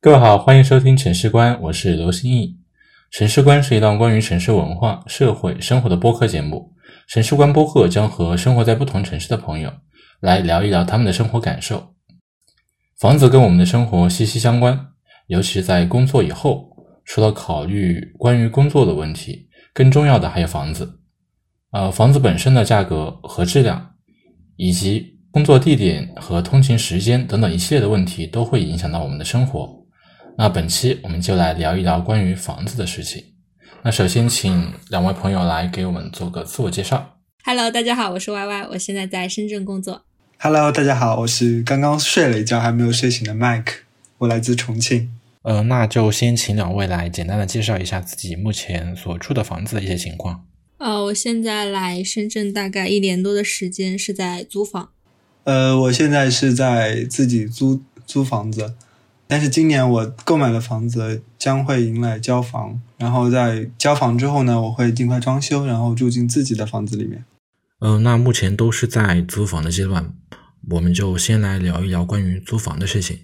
各位好，欢迎收听城市观，我是刘新义。城市观是一档关于城市文化、社会、生活的播客节目。城市观播客将和生活在不同城市的朋友来聊一聊他们的生活感受。房子跟我们的生活息息相关，尤其是在工作以后，除了考虑关于工作的问题，更重要的还有房子。呃，房子本身的价格和质量，以及工作地点和通勤时间等等一系列的问题，都会影响到我们的生活。那本期我们就来聊一聊关于房子的事情。那首先请两位朋友来给我们做个自我介绍。Hello，大家好，我是 Y Y，我现在在深圳工作。Hello，大家好，我是刚刚睡了一觉还没有睡醒的 Mike，我来自重庆。呃，那就先请两位来简单的介绍一下自己目前所住的房子的一些情况。呃，我现在来深圳大概一年多的时间，是在租房。呃，我现在是在自己租租房子，但是今年我购买的房子将会迎来交房，然后在交房之后呢，我会尽快装修，然后住进自己的房子里面。嗯、那目前都是在租房的阶段，我们就先来聊一聊关于租房的事情。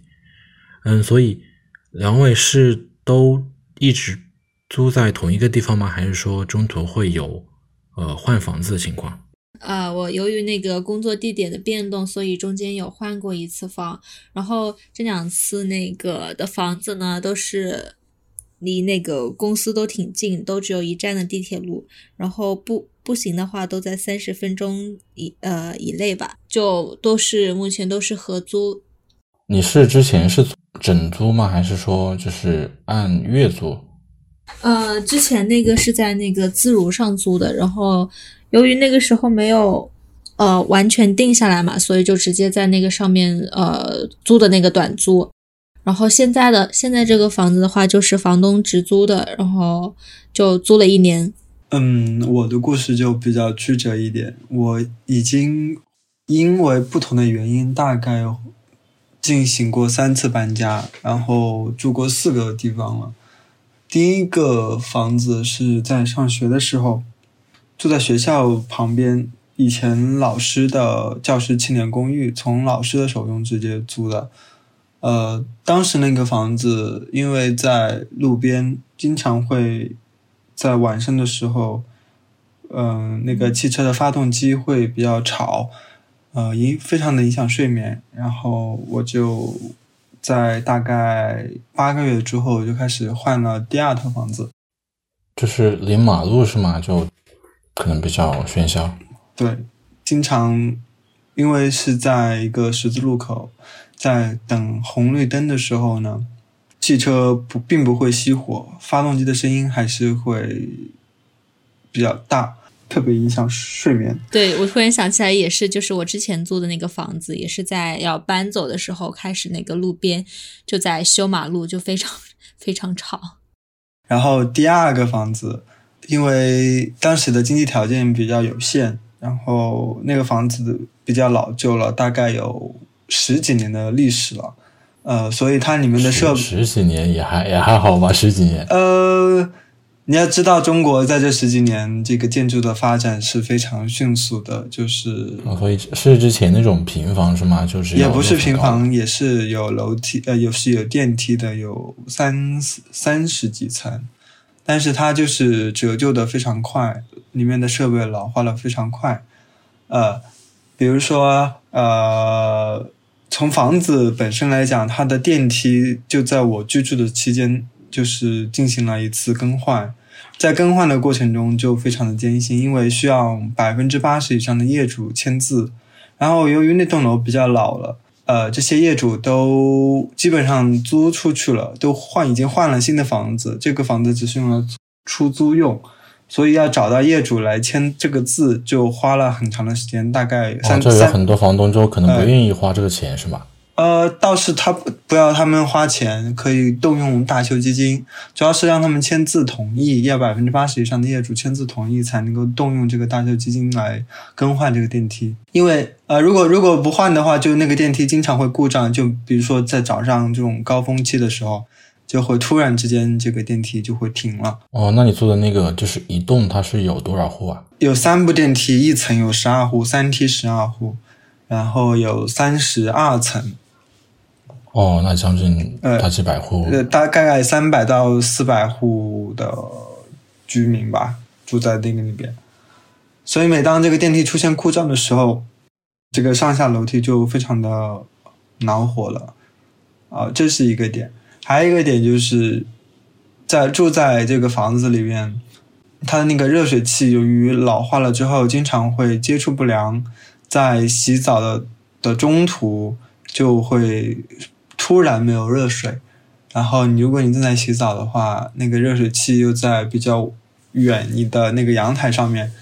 嗯，所以两位是都一直租在同一个地方吗？还是说中途会有呃换房子的情况？呃，我由于那个工作地点的变动，所以中间有换过一次房，然后这两次那个的房子呢，都是离那个公司都挺近，都只有一站的地铁路，然后步步行的话都在三十分钟以呃以内吧，就都是目前都是合租，你是之前是整租吗？还是说就是按月租？呃，之前那个是在那个自如上租的，然后由于那个时候没有呃完全定下来嘛，所以就直接在那个上面呃租的那个短租。然后现在的现在这个房子的话，就是房东直租的，然后就租了一年。嗯，我的故事就比较曲折一点，我已经因为不同的原因，大概进行过三次搬家，然后住过四个地方了。第一个房子是在上学的时候，住在学校旁边，以前老师的教师青年公寓，从老师的手中直接租的。呃，当时那个房子因为在路边，经常会在晚上的时候，嗯、那个汽车的发动机会比较吵，呃，影非常的影响睡眠。然后我就在大概八个月之后就开始换了第二套房子。就是临马路是吗？就可能比较喧嚣。对，经常因为是在一个十字路口，在等红绿灯的时候呢，汽车不并不会熄火，发动机的声音还是会比较大，特别影响睡眠。对我突然想起来，也是就是我之前租的那个房子，也是在要搬走的时候开始那个路边就在修马路，就非常 非常吵。然后第二个房子，因为当时的经济条件比较有限，然后那个房子比较老旧了，大概有十几年的历史了，呃，所以它里面的设十十几年也还也还好吧，十几年。呃，你要知道，中国在这十几年这个建筑的发展是非常迅速的，就是哦所以是之前那种平房是吗？就是也不是平房，也是有楼梯，呃，有是有电梯的，有三三十几层，但是它就是折旧的非常快，里面的设备老化的非常快，呃，比如说呃，从房子本身来讲，它的电梯就在我居住的期间就是进行了一次更换。在更换的过程中就非常的艰辛，因为需要百分之八十以上的业主签字，然后由于那栋楼比较老了，呃，这些业主都基本上租出去了，都换已经换了新的房子，这个房子只是用来出租用，所以要找到业主来签这个字，就花了很长的时间，大概哦，三、这有很多房东就可能不呃愿意花这个钱是吧？呃，倒是他不不要他们花钱，可以动用大修基金，主要是让他们签字同意，要百分之八十以上的业主签字同意才能够动用这个大修基金来更换这个电梯。因为呃，如果如果不换的话，就那个电梯经常会故障，就比如说在早上这种高峰期的时候，就会突然之间这个电梯就会停了。哦，那你做的那个就是一栋，它是有多少户啊？有三部电梯，一层有十二户，三梯十二户，然后有三十二层。哦，那将近呃大几百户，呃，大概三百到四百户的居民吧，住在那个里边。所以每当这个电梯出现故障的时候，这个上下楼梯就非常的恼火了。啊、这是一个点。还有一个点就是，在住在这个房子里面，它的那个热水器由于老化了之后，经常会接触不良，在洗澡的的中途就会突然没有热水，然后你如果你正在洗澡的话，那个热水器又在比较远你的那个阳台上面，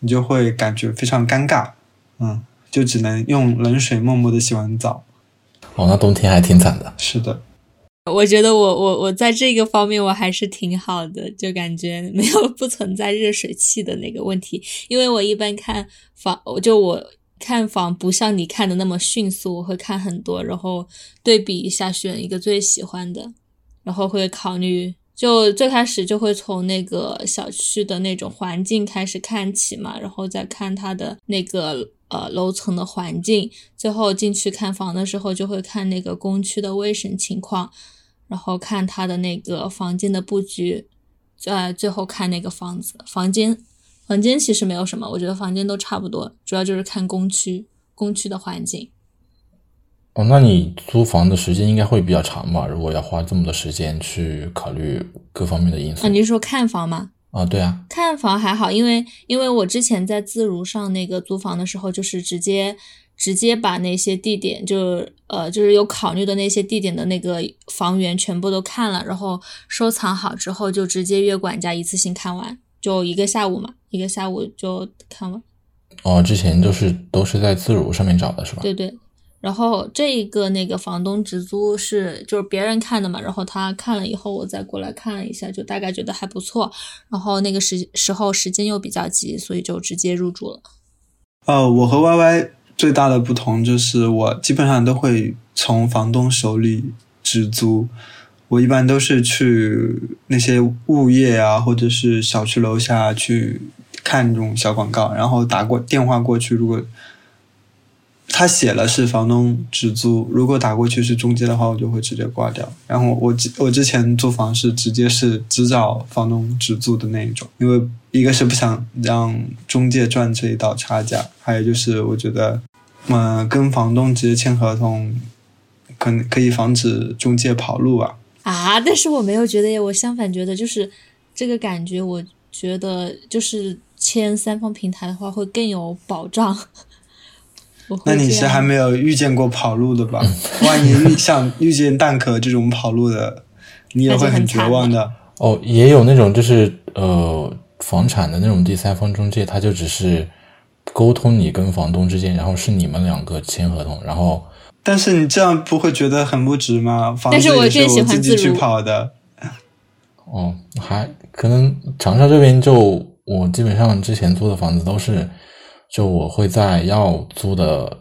你就会感觉非常尴尬，嗯，就只能用冷水默默的洗完澡。哦，那冬天还挺惨的。是的，我觉得我我我在这个方面我还是挺好的，就感觉没有不存在热水器的那个问题，因为我一般看房，就我看房不像你看的那么迅速，我会看很多，然后对比一下，选一个最喜欢的，然后会考虑。就最开始就会从那个小区的那种环境开始看起嘛，然后再看它的那个呃楼层的环境，最后进去看房的时候就会看那个公区的卫生情况，然后看它的那个房间的布局，呃，最后看那个房子房间，房间其实没有什么，我觉得房间都差不多，主要就是看公区公区的环境。哦，那你租房的时间应该会比较长吧？如果要花这么多时间去考虑各方面的因素啊，你是说看房吗？啊，对啊，看房还好，因为因为我之前在自如上那个租房的时候，就是直接直接把那些地点，就呃就是有考虑的那些地点的那个房源全部都看了，然后收藏好之后就直接约管家一次性看完，就一个下午嘛，一个下午就看完。哦，之前就是都是在自如上面找的是吧？对对，然后这一个那个房东直租是就是别人看的嘛，然后他看了以后，我再过来看了一下，就大概觉得还不错。然后那个时时候时间又比较急，所以就直接入住了。呃，我和 Y Y 最大的不同就是，我基本上都会从房东手里直租。我一般都是去那些物业啊，或者是小区楼下去看这种小广告，然后打过电话过去。如果他写了是房东直租，如果打过去是中介的话，我就会直接挂掉。然后我我之前租房是直接是只找房东直租的那一种，因为一个是不想让中介赚这一道差价，还有就是我觉得，嗯、跟房东直接签合同，可能可以防止中介跑路啊。啊，但是我没有觉得耶，我相反觉得就是这个感觉，我觉得就是签三方平台的话会更有保障。那你是还没有遇见过跑路的吧？万一遇像遇见蛋壳这种跑路的，你也会很绝望的。哦，也有那种就是呃房产的那种第三方中介，他就只是沟通你跟房东之间，然后是你们两个签合同，然后但是你这样不会觉得很不值吗？房但是我子也是更喜欢我自己去跑的。哦，还可能长沙这边就我基本上之前租的房子都是，就我会在要租的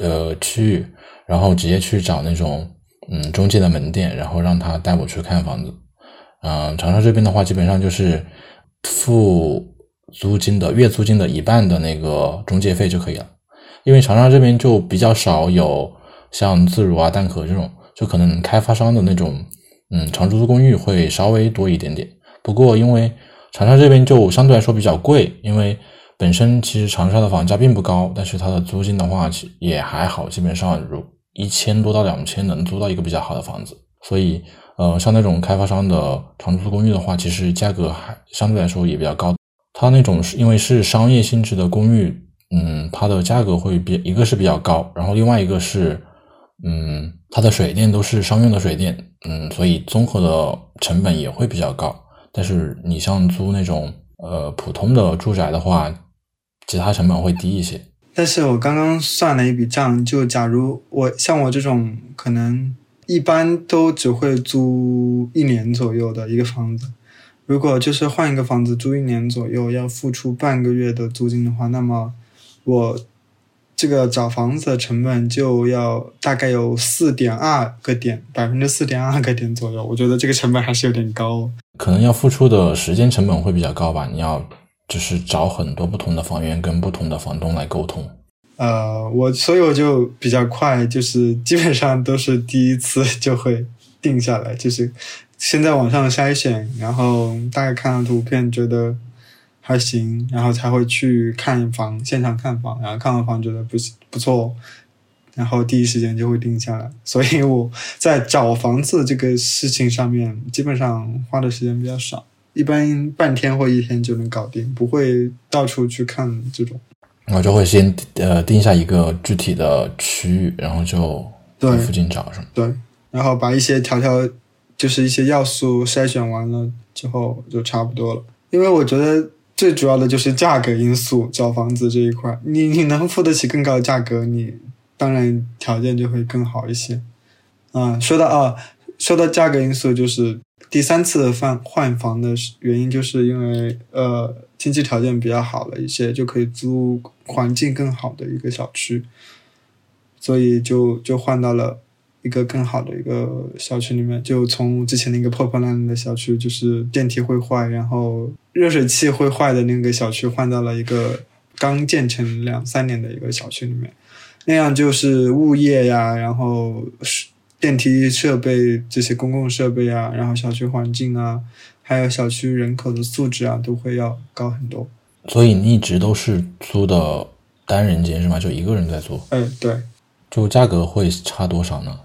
呃区域，然后直接去找那种嗯中介的门店，然后让他带我去看房子。嗯、长沙这边的话，基本上就是付租金的月租金的一半的那个中介费就可以了，因为长沙这边就比较少有像自如啊、蛋壳这种，就可能开发商的那种。嗯，长租公寓会稍微多一点点，不过因为长沙这边就相对来说比较贵，因为本身其实长沙的房价并不高，但是它的租金的话其也还好，基本上如一千多到两千能租到一个比较好的房子，所以呃，像那种开发商的长租公寓的话，其实价格还相对来说也比较高。它那种是因为是商业性质的公寓，嗯，它的价格会比一个是比较高，然后另外一个是。嗯，它的水电都是商用的水电，嗯，所以综合的成本也会比较高。但是你像租那种呃普通的住宅的话，其他成本会低一些。但是我刚刚算了一笔账，就假如我像我这种可能一般都只会租一年左右的一个房子，如果就是换一个房子租一年左右，要付出半个月的租金的话，那么我这个找房子的成本就要大概有四点二个点，百分之四点二个点左右。我觉得这个成本还是有点高。可能要付出的时间成本会比较高吧，你要就是找很多不同的房源跟不同的房东来沟通。呃，我所以我就比较快，就是基本上都是第一次 就会定下来，就是先在网上筛选，然后大概看了图片觉得还行，然后才会去看房，现场看房，然后看完房觉得不不错，然后第一时间就会定下来。所以我在找房子这个事情上面，基本上花的时间比较少，一般半天或一天就能搞定，不会到处去看这种。我就会先呃定下一个具体的区域，然后就在附近找，是吗？对，然后把一些条条，就是一些要素筛选完了之后就差不多了。因为我觉得最主要的就是价格因素，找房子这一块，你你能付得起更高的价格，你当然条件就会更好一些。啊，说到啊，说到价格因素，就是第三次换换房的原因，就是因为呃经济条件比较好了一些，就可以租。环境更好的一个小区，所以就就换到了一个更好的一个小区里面。就从之前那个破破烂烂的小区，就是电梯会坏，然后热水器会坏的那个小区，换到了一个刚建成两三年的一个小区里面。那样就是物业呀，然后电梯设备这些公共设备啊，然后小区环境啊，还有小区人口的素质啊，都会要高很多。所以你一直都是租的单人间是吗？就一个人在租？嗯，对。就价格会差多少呢？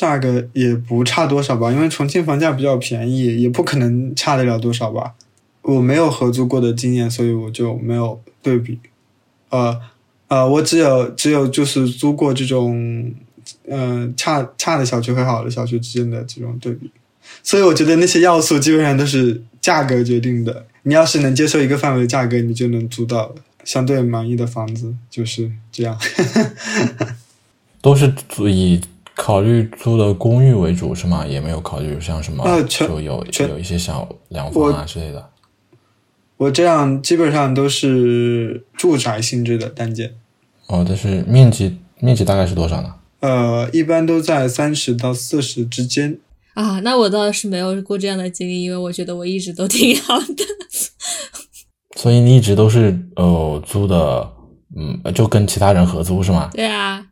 价格也不差多少吧，因为重庆房价比较便宜，也不可能差得了多少吧。我没有合租过的经验，所以我就没有对比。呃呃，我只有只有就是租过这种嗯差差的小区和好的小区之间的这种对比，所以我觉得那些要素基本上都是价格决定的。你要是能接受一个范围的价格，你就能租到相对满意的房子，就是这样。都是以考虑租的公寓为主是吗？也没有考虑像什么就有有一些小两房啊之类的。我这样基本上都是住宅性质的单间。哦，但是面积面积大概是多少呢？呃，一般都在三十到四十之间。啊，那我倒是没有过这样的经历，因为我觉得我一直都挺好的。所以你一直都是呃租的，嗯，就跟其他人合租是吗？对啊，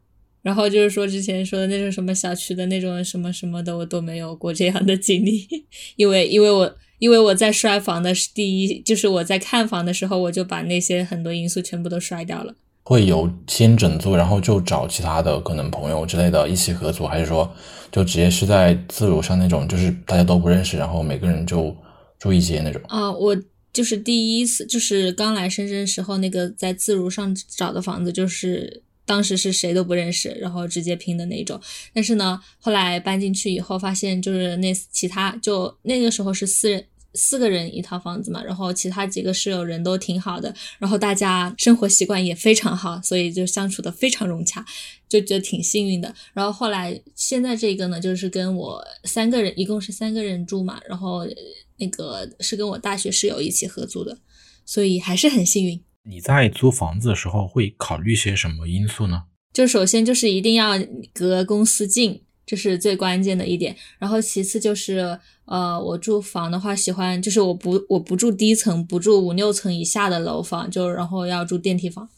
然后就是说之前说的那种什么小区的那种什么什么的，我都没有过这样的经历，因为因为我因为我在摔房的是第一，就是我在看房的时候，我就把那些很多因素全部都摔掉了。会有先整租，然后就找其他的可能朋友之类的一起合租，还是说就直接是在自如上那种，就是大家都不认识，然后每个人就住一间那种？啊，我就是第一次，就是刚来深圳时候那个在自如上找的房子，就是当时是谁都不认识，然后直接拼的那种。但是呢，后来搬进去以后，发现就是那其他就那个时候是四人。四个人一套房子嘛，然后其他几个室友人都挺好的，然后大家生活习惯也非常好，所以就相处的非常融洽，就觉得挺幸运的。然后后来现在这个呢，就是跟我三个人，一共是三个人住嘛，然后那个是跟我大学室友一起合租的，所以还是很幸运。你在租房子的时候会考虑些什么因素呢？就首先就是一定要隔公司近。这是最关键的一点，然后其次就是，呃，我住房的话，喜欢就是我不我不住低层，不住五六层以下的楼房，就然后要住电梯房，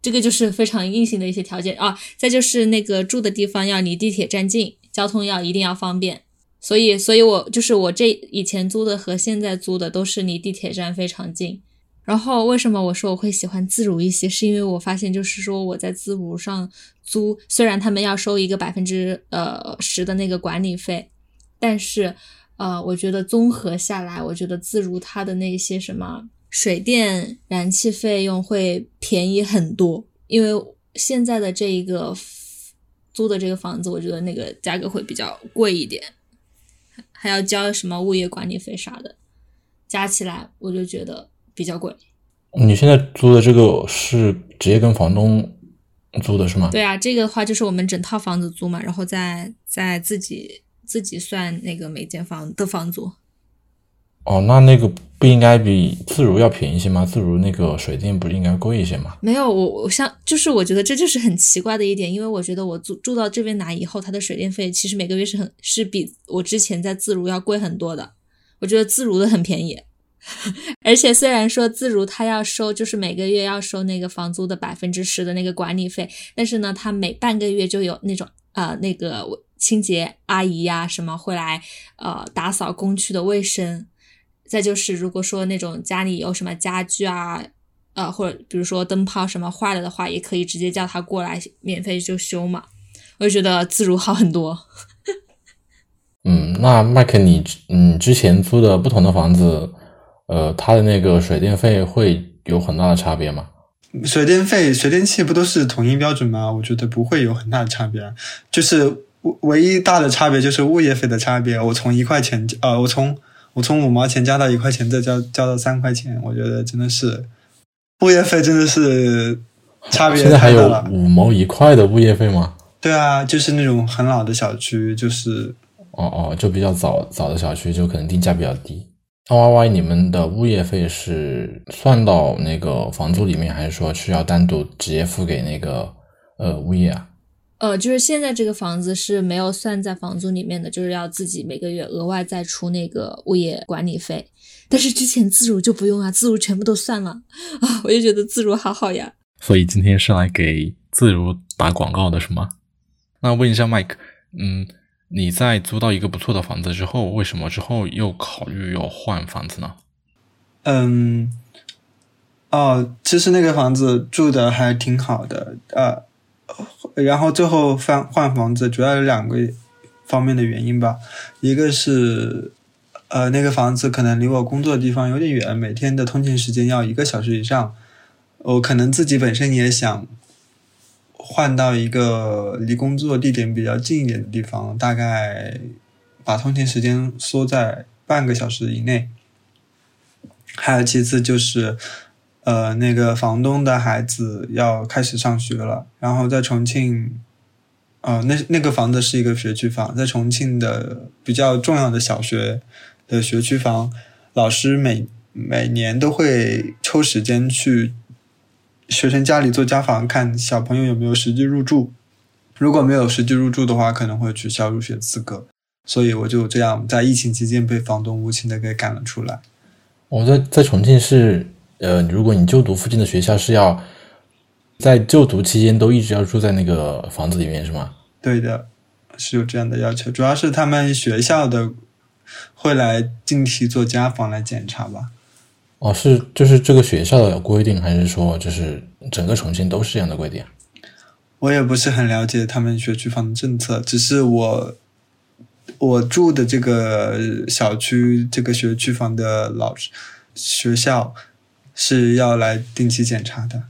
这个就是非常硬性的一些条件啊。再就是那个住的地方要离地铁站近，交通要一定要方便。所以，所以我就是我这以前租的和现在租的都是离地铁站非常近。然后为什么我说我会喜欢自如一些？是因为我发现，就是说我在自如上租，虽然他们要收一个百分之呃十的那个管理费，但是呃，我觉得综合下来，我觉得自如它的那些什么水电燃气费用会便宜很多。因为现在的这一个租的这个房子，我觉得那个价格会比较贵一点，还要交什么物业管理费啥的，加起来我就觉得。比较贵，你现在租的这个是直接跟房东租的是吗？对啊，这个的话就是我们整套房子租嘛，然后再再自己自己算那个每间房的房租。哦，那那个不应该比自如要便宜些吗？自如那个水电不是应该贵一些吗？没有，我我像就是我觉得这就是很奇怪的一点，因为我觉得我住住到这边来以后，它的水电费其实每个月是很是比我之前在自如要贵很多的。我觉得自如的很便宜。而且虽然说自如他要收，就是每个月要收那个房租的百分之十的那个管理费，但是呢，他每半个月就有那种呃那个清洁阿姨呀什么会来呃打扫公区的卫生。再就是如果说那种家里有什么家具啊，呃或者比如说灯泡什么坏了的话，也可以直接叫他过来免费就修嘛。我就觉得自如好很多。嗯，那麦克你嗯之前租的不同的房子。呃，它的那个水电费会有很大的差别吗？水电费、水电气不都是统一标准吗？我觉得不会有很大的差别，就是唯一大的差别就是物业费的差别。我从一块钱，呃，我从我从五毛钱加到一块钱，再交交到三块钱，我觉得真的是物业费真的是差别现在还有五毛一块的物业费吗？对啊，就是那种很老的小区，就是哦哦，就比较早早的小区，就可能定价比较低。Y Y，你们的物业费是算到那个房租里面，还是说是要单独直接付给那个呃物业啊？呃，就是现在这个房子是没有算在房租里面的，就是要自己每个月额外再出那个物业管理费。但是之前自如就不用啊，自如全部都算了啊，我就觉得自如好好呀。所以今天是来给自如打广告的是吗？那问一下 Mike，嗯。你在租到一个不错的房子之后，为什么之后又考虑要换房子呢？嗯，哦，其实那个房子住的还挺好的，呃，然后最后换换房子主要有两个方面的原因吧，一个是呃那个房子可能离我工作的地方有点远，每天的通勤时间要一个小时以上，我可能自己本身也想。换到一个离工作地点比较近一点的地方，大概把通勤时间缩在半个小时以内。还有其次就是，呃，那个房东的孩子要开始上学了，然后在重庆，呃，那那个房子是一个学区房，在重庆的比较重要的小学的学区房，老师每每年都会抽时间去。学生家里做家访，看小朋友有没有实际入住。如果没有实际入住的话，可能会取消入学资格。所以我就这样在疫情期间被房东无情的给赶了出来。我在在重庆是，呃，如果你就读附近的学校，是要在就读期间都一直要住在那个房子里面，是吗？对的，是有这样的要求。主要是他们学校的会来定期做家访来检查吧。哦，是就是这个学校的规定，还是说就是整个重庆都是这样的规定？我也不是很了解他们学区房的政策，只是我我住的这个小区这个学区房的老师学校是要来定期检查的。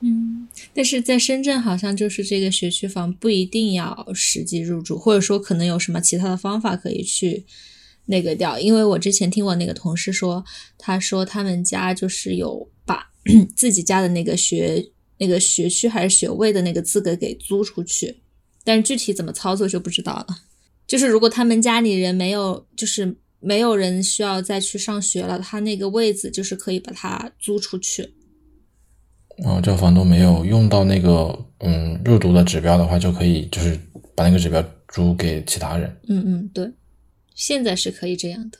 嗯，但是在深圳好像就是这个学区房不一定要实际入住，或者说可能有什么其他的方法可以去。那个掉，因为我之前听我那个同事说，他说他们家就是有把 自己家的那个学那个学区还是学位的那个资格给租出去，但是具体怎么操作就不知道了。就是如果他们家里人没有，就是没有人需要再去上学了，他那个位子就是可以把它租出去。然后这房东没有用到那个嗯入读的指标的话，就可以就是把那个指标租给其他人。嗯嗯，对。现在是可以这样的，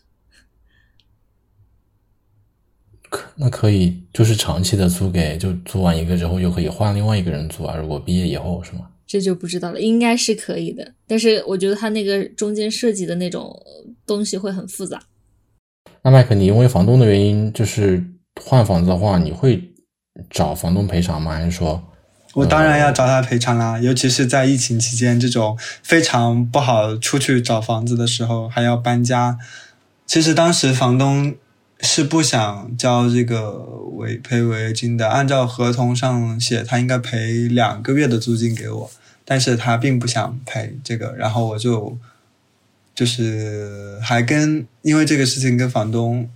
可那可以就是长期的租给，就租完一个之后又可以换另外一个人租啊。如果毕业以后是吗？这就不知道了，应该是可以的。但是我觉得他那个中间设计的那种东西会很复杂。那麦克，你因为房东的原因就是换房子的话，你会找房东赔偿吗？还是说？我当然要找他赔偿啦，尤其是在疫情期间这种非常不好出去找房子的时候，还要搬家。其实当时房东是不想交这个违赔违约金的，按照合同上写，他应该赔两个月的租金给我，但是他并不想赔这个，然后我就就是还跟因为这个事情跟房东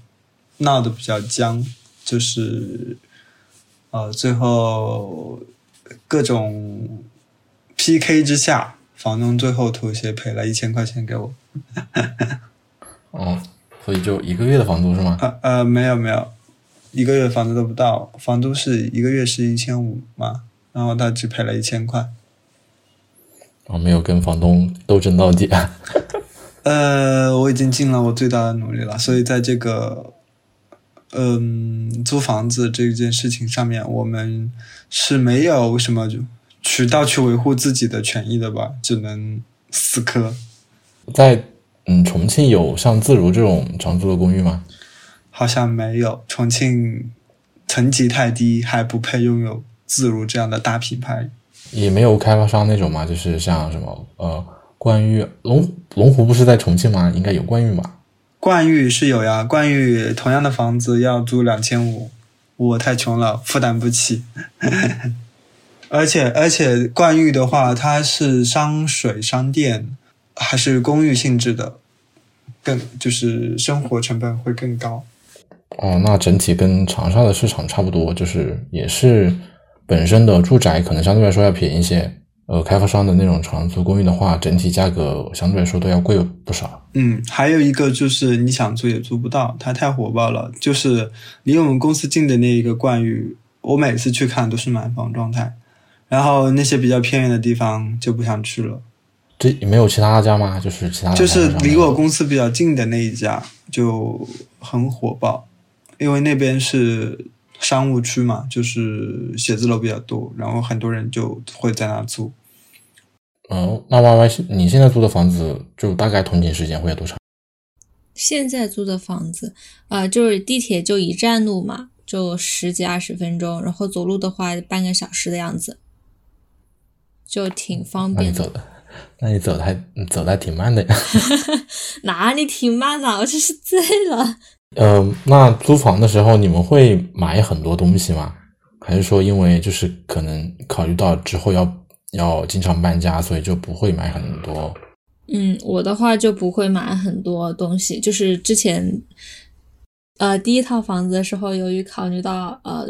闹得比较僵，就是呃最后。各种 PK 之下，房东最后妥协赔了一千块钱给我。哦，所以就一个月的房租是吗？呃呃，没有没有，一个月房租都不到，房租是一个月是一千五嘛，然后他只赔了一千块。哦，没有跟房东斗争到底。呃，我已经尽了我最大的努力了，所以在这个嗯，租房子这件事情上面，我们是没有什么渠道去维护自己的权益的吧，只能死磕。在嗯重庆有像自如这种长租的公寓吗？好像没有，重庆层级太低，还不配拥有自如这样的大品牌。也没有开发商那种嘛，就是像什么呃冠玉龙龙湖不是在重庆吗？应该有冠玉吧？冠玉是有呀，冠玉同样的房子要租两千五，我太穷了，负担不起。而且而且冠寓的话，它是商水商电，还是公寓性质的，更就是生活成本会更高。哦，那整体跟长沙的市场差不多，就是也是本身的住宅可能相对来说要便宜一些。呃，开发商的那种长租公寓的话，整体价格相对来说都要贵不少。嗯，还有一个就是你想租也租不到，它太火爆了。就是离我们公司近的那一个冠宇，我每次去看都是满房状态。然后那些比较偏远的地方就不想去了。这没有其他家吗？就是其他就是离我公司比较近的那一家就很火爆，因为那边是。商务区嘛，就是写字楼比较多，然后很多人就会在那租。哦，那 Y Y，你现在租的房子就大概通勤时间会有多长？现在租的房子，呃，就是地铁就一站路嘛，就十几二十分钟，然后走路的话半个小时的样子，就挺方便。那你走的，那你走的还走的还挺慢的呀？哪里挺慢的？我真是醉了。呃，那租房的时候你们会买很多东西吗？还是说因为就是可能考虑到之后要要经常搬家，所以就不会买很多？嗯，我的话就不会买很多东西。就是之前，呃，第一套房子的时候，由于考虑到呃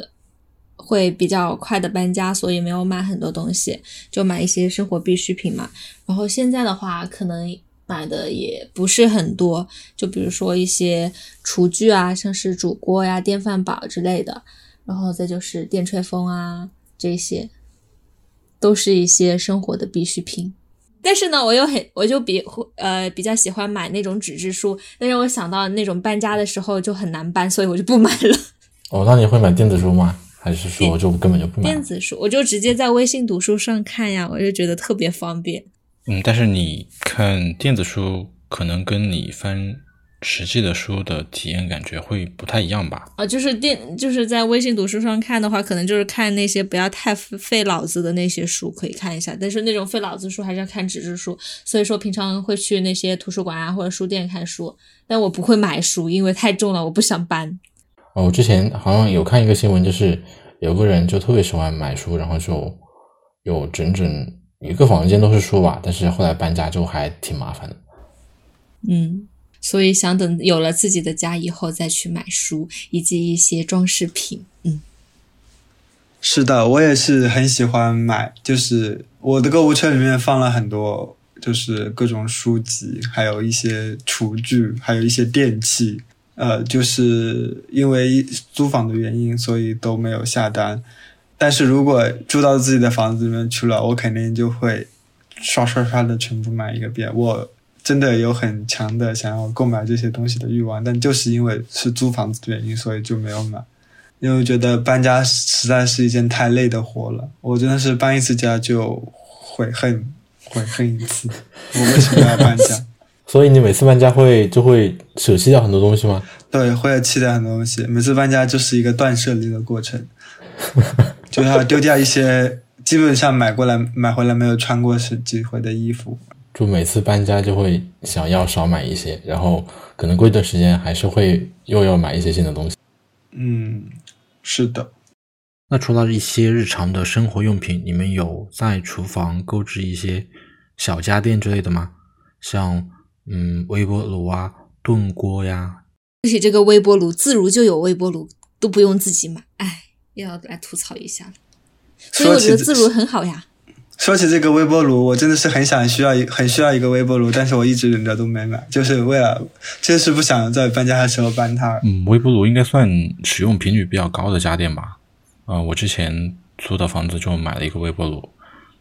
会比较快的搬家，所以没有买很多东西，就买一些生活必需品嘛。然后现在的话，可能。买的也不是很多，就比如说一些厨具啊，像是煮锅呀、电饭煲之类的，然后再就是电吹风啊，这些都是一些生活的必需品。但是呢，我又很，我就比呃比较喜欢买那种纸质书，但是我想到那种搬家的时候就很难搬，所以我就不买了。哦，那你会买电子书吗？还是说就根本就不买？电子书我就直接在微信读书上看呀，我就觉得特别方便。嗯，但是你看电子书，可能跟你翻实际的书的体验感觉会不太一样吧？啊，就是电，就是在微信读书上看的话，可能就是看那些不要太费脑子的那些书，可以看一下。但是那种费脑子书还是要看纸质书，所以说平常会去那些图书馆啊或者书店看书，但我不会买书，因为太重了，我不想搬。哦，我之前好像有看一个新闻，就是有个人就特别喜欢买书，然后就有整整。一个房间都是书吧，但是后来搬家之后还挺麻烦的。嗯，所以想等有了自己的家以后再去买书以及一些装饰品。嗯，是的，我也是很喜欢买，就是我的购物车里面放了很多，就是各种书籍，还有一些厨具，还有一些电器。呃，就是因为租房的原因，所以都没有下单。但是如果住到自己的房子里面去了，我肯定就会刷刷刷的全部买一个遍。我真的有很强的想要购买这些东西的欲望，但就是因为是租房子的原因，所以就没有买。因为觉得搬家实在是一件太累的活了，我真的是搬一次家就悔恨悔恨一次。我为什么要搬家？所以你每次搬家会就会舍弃掉很多东西吗？对，会弃掉很多东西。每次搬家就是一个断舍离的过程。就要丢掉一些基本上买过来买回来没有穿过是几回的衣服，就每次搬家就会想要少买一些，然后可能过一段时间还是会又要买一些新的东西。嗯，是的。那除了一些日常的生活用品，你们有在厨房购置一些小家电之类的吗？像嗯微波炉啊、炖锅呀。而且这个微波炉自如就有微波炉，都不用自己买，哎。要来吐槽一下了，所以我觉得自如很好呀。说起这个微波炉，我真的是很想需要一很需要一个微波炉，但是我一直忍着都没买，就是为了就是不想在搬家的时候搬它。嗯，微波炉应该算使用频率比较高的家电吧？嗯，我之前租的房子就买了一个微波炉，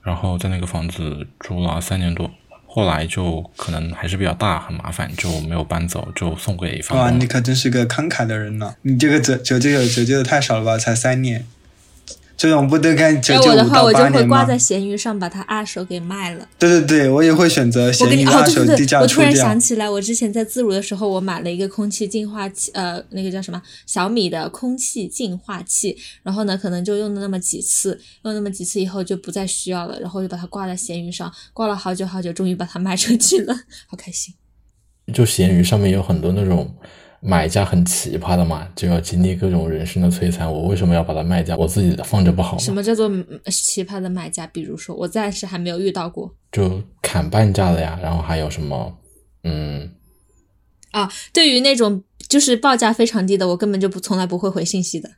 然后在那个房子住了三年多，后来就可能还是比较大，很麻烦，就没有搬走，就送给房哇，你可真是个慷慨的人呢！你这个折折旧折旧的太少了吧？才三年，这种不得干折旧要我的话，五到我就八年吗？会挂在闲鱼上，把它二手给卖了。对对对，我也会选择我跟你哦，闲鱼二对对对，手低价我突然想。起来，我之前在自如的时候，我买了一个空气净化器，呃，那个叫什么小米的空气净化器，然后呢，可能就用了那么几次，用那么几次以后就不再需要了，然后就把它挂在闲鱼上，挂了好久好久，终于把它卖出去了，好开心。就闲鱼上面有很多那种买家很奇葩的嘛，就要经历各种人生的摧残。我为什么要把它卖掉？我自己的放着不好吗？什么叫做嗯奇葩的买家？比如说，我暂时还没有遇到过就砍半价的呀，然后还有什么，嗯，啊。对于那种就是报价非常低的，我根本就不从来不会回信息的。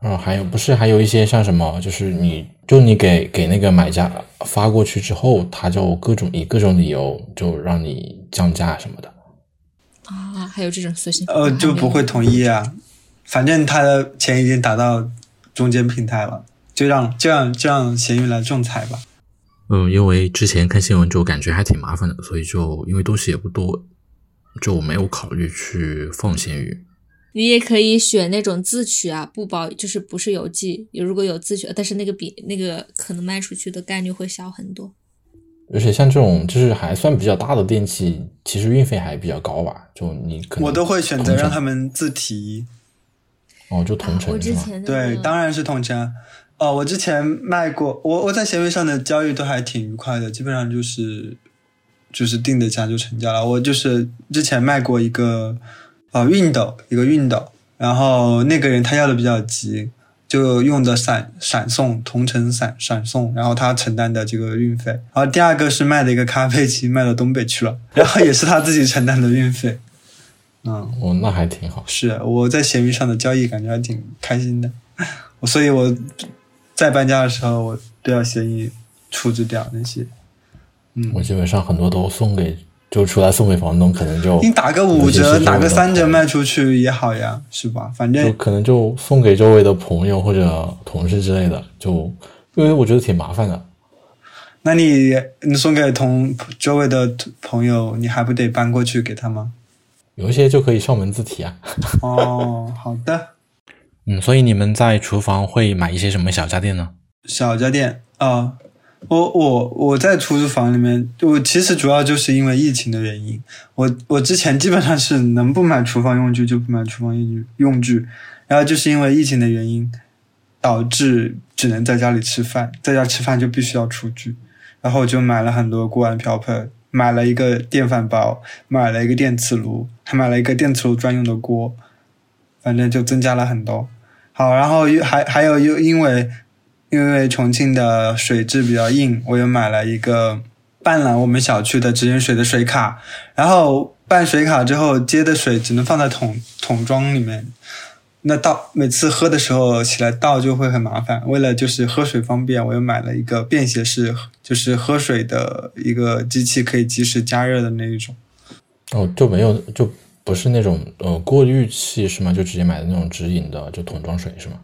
嗯还有不是还有一些像什么，就是你就你给给那个买家发过去之后，他就各种以各种理由就让你降价什么的。啊，还有这种随性，呃，就不会同意啊。反正他的钱已经打到中间平台了，就让就让就让闲鱼来仲裁吧。嗯，因为之前看新闻就感觉还挺麻烦的，所以就因为东西也不多，就没有考虑去放闲鱼。你也可以选那种自取啊，不包就是不是邮寄，有如果有自取，但是那个比那个可能卖出去的概率会小很多。而且像这种就是还算比较大的电器，其实运费还比较高吧？就你可能我都会选择让他们自提。哦，就同啊我城是吗？之前、那对，当然是同城。哦，我之前卖过，我我在闲鱼上的交易都还挺愉快的，基本上就是就是定的价就成交了。我就是之前卖过一个呃熨斗，一个熨斗，然后那个人他要的比较急，就用的闪闪送同城闪闪送，然后他承担的这个运费。然后第二个是卖的一个咖啡机，卖到东北去了，然后也是他自己承担的运费。嗯，哦，那还挺好。是我在闲鱼上的交易感觉还挺开心的，所以我在搬家的时候我都要闲鱼处置掉那些。嗯我基本上很多都送给，就出来送给房东，可能就你打个五折，打个三折卖出去也好呀，是吧？反正就可能就送给周围的朋友或者同事之类的，就因为我觉得挺麻烦的。那你你送给同周围的朋友，你还不得搬过去给他吗？有一些就可以上门自提啊。哦，好的。嗯，所以你们在厨房会买一些什么小家电呢？小家电啊、我我我在出租房里面，我其实主要就是因为疫情的原因，我我之前基本上是能不买厨房用具就不买厨房用具用具，然后就是因为疫情的原因，导致只能在家里吃饭，在家吃饭就必须要厨具，然后我就买了很多锅碗瓢盆，买了一个电饭煲，买了一个电磁炉，还买了一个电磁炉专用的锅，反正就增加了很多。好，然后又还还有又因为因为重庆的水质比较硬，我又买了一个办了我们小区的直饮水的水卡，然后办水卡之后接的水只能放在桶桶装里面，那倒每次喝的时候起来倒就会很麻烦。为了就是喝水方便，我又买了一个便携式，就是喝水的一个机器，可以及时加热的那一种。哦，就没有就不是那种呃过滤器是吗？就直接买的那种直饮的，就桶装水是吗？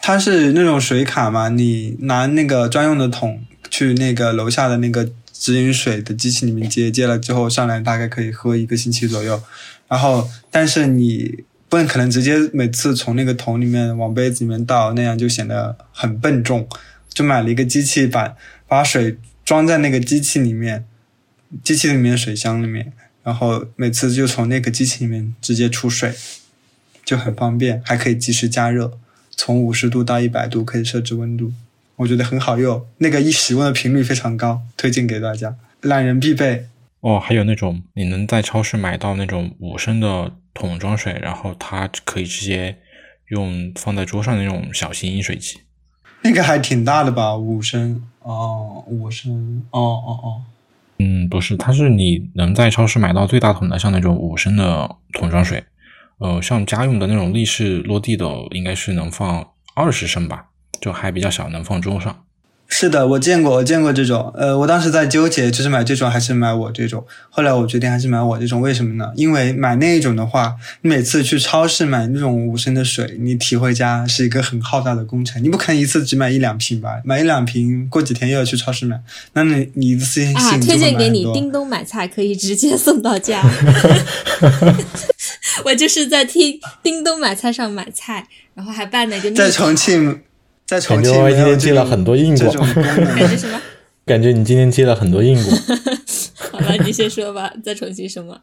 它是那种水卡嘛，你拿那个专用的桶去那个楼下的那个直饮水的机器里面接，接了之后上来大概可以喝一个星期左右。然后，但是你不能可能直接每次从那个桶里面往杯子里面倒，那样就显得很笨重。就买了一个机器板，把水装在那个机器里面，机器里面的水箱里面，然后每次就从那个机器里面直接出水，就很方便，还可以及时加热。从五十度到一百度可以设置温度，我觉得很好用。那个一洗温的频率非常高，推荐给大家，懒人必备。哦，还有那种你能在超市买到那种五升的桶装水，然后它可以直接用放在桌上的那种小型饮水机。那个还挺大的吧，五升哦，五升哦哦哦，嗯，不是，它是你能在超市买到最大桶的，像那种五升的桶装水，呃，像家用的那种立式落地的，应该是能放二十升吧，就还比较小，能放桌上。是的，我见过，我见过这种。呃，我当时在纠结，就是买这种还是买我这种。后来我决定还是买我这种，为什么呢？因为买那一种的话，你每次去超市买那种五升的水，你提回家是一个很浩大的工程，你不可能一次只买一两瓶吧？买一两瓶，过几天又要去超市买，那你你一次性啊，推荐给你，叮咚买菜可以直接送到家。我就是在听叮咚买菜上买菜，然后还办了一个在重庆，在重庆感觉我今天接了很多硬果这种功 感觉能。什么？感觉你今天接了很多硬果。好了，你先说吧，在重庆什么？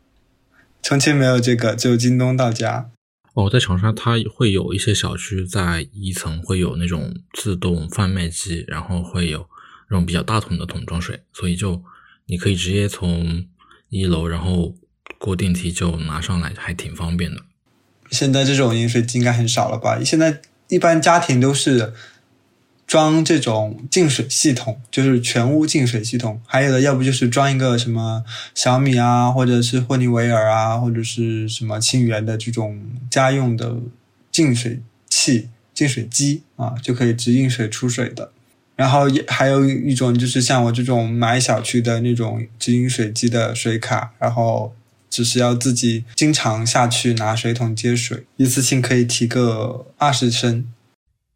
重庆没有这个，只有京东到家。哦，在长沙它会有一些小区在一层会有那种自动贩卖机，然后会有那种比较大桶的桶装水，所以就你可以直接从一楼，然后过电梯就拿上来，还挺方便的。现在这种饮水机应该很少了吧？现在一般家庭都是装这种净水系统，就是全屋净水系统。还有的，要不就是装一个什么小米啊，或者是霍尼韦尔啊，或者是什么清源的这种家用的净水器、净水机啊，就可以直饮水出水的。然后也还有一种就是像我这种买小区的那种直饮水机的水卡，然后只是要自己经常下去拿水桶接水，一次性可以提个二十升。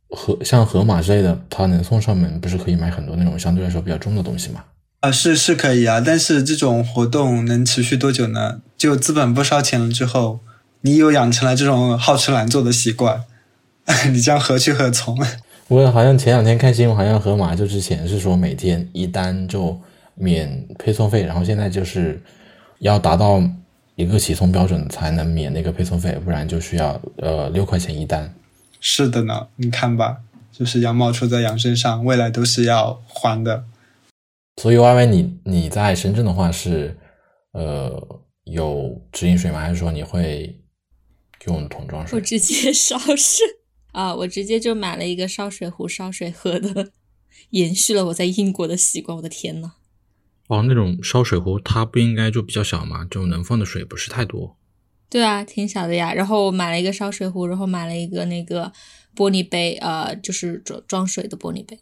盒像盒马之类的，它能送上门，不是可以买很多那种相对来说比较重的东西吗？啊，是是可以啊，但是这种活动能持续多久呢？就资本不烧钱了之后，你又养成了这种好吃懒做的习惯，你将何去何从？我好像前两天看新闻，好像盒马就之前是说每天一单就免配送费，然后现在就是要达到一个起送标准才能免那个配送费，不然就需要呃六块钱一单。是的呢，你看吧，就是羊毛出在羊身上，未来都是要还的。所以 Y Y 你你在深圳的话是呃有直饮水吗？还是说你会用桶装水我？直接烧水啊！我直接就买了一个烧水壶烧水喝的，延续了我在英国的习惯。我的天呐！哦，那种烧水壶它不应该就比较小嘛？就能放的水不是太多。对啊，挺小的呀。然后我买了一个烧水壶，然后买了一个那个玻璃杯，呃，就是装装水的玻璃杯。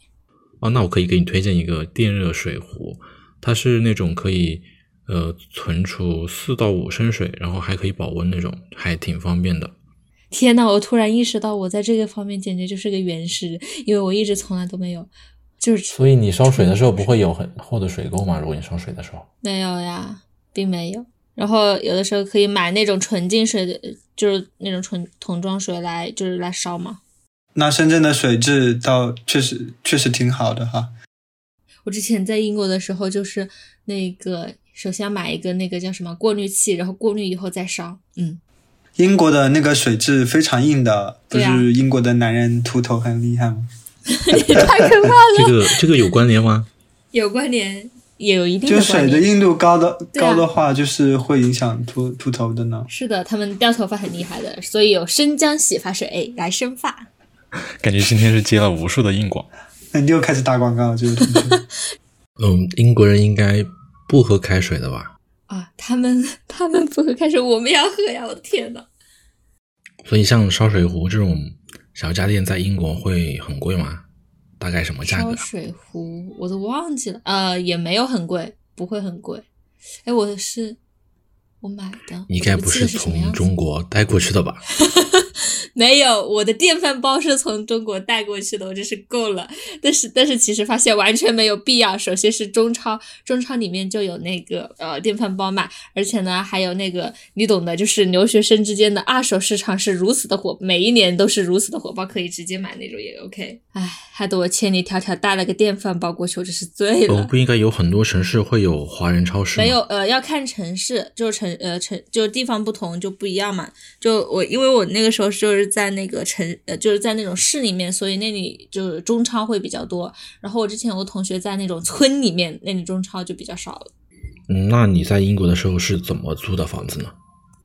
哦，那我可以给你推荐一个电热水壶，它是那种可以呃存储四到五升水，然后还可以保温那种，还挺方便的。天呐，我突然意识到我在这个方面简直就是个原始，因为我一直从来都没有，就是所以你烧水的时候不会有很厚的水垢吗？如果你烧水的时候，没有呀，并没有。然后有的时候可以买那种纯净水的，就是那种纯桶装水来，就是来烧嘛。那深圳的水质倒确实确实挺好的哈。我之前在英国的时候，就是那个首先要买一个那个叫什么过滤器，然后过滤以后再烧。嗯，英国的那个水质非常硬的，不是英国的男人秃头很厉害吗？你太可怕了，这个这个有关联吗？有关联，也有一定关联。水的硬度高的、啊高的话，就是会影响秃秃头的呢。是的，他们掉头发很厉害的，所以有生姜洗发水来生发。感觉今天是接了无数的硬广。那你又开始打广告了，这个。嗯，英国人应该不喝开水的吧？啊，他们 他们不喝开水，我们要喝呀！我的天呐。所以像烧水壶这种小家电在英国会很贵吗？大概什么价格啊？烧水壶我都忘记了，呃，也没有很贵，不会很贵。哎，我是我买的，你该不是从中国带过去的吧？没有，我的电饭煲是从中国带过去的，我真是够了。但是但是其实发现完全没有必要。首先是中超，中超里面就有那个呃电饭煲嘛，而且呢还有那个你懂的，就是留学生之间的二手市场是如此的火，每一年都是如此的火爆，可以直接买那种也 OK。唉，害得我千里迢迢带了个电饭煲过去，我真是醉了。哦，不应该有很多城市会有华人超市？没有，呃，要看城市，就是城呃城就地方不同就不一样嘛。就我因为我那个时候就是在那个城呃就是在那种市里面，所以那里就是中超会比较多。然后我之前有个同学在那种村里面，那里中超就比较少了。嗯，那你在英国的时候是怎么租的房子呢？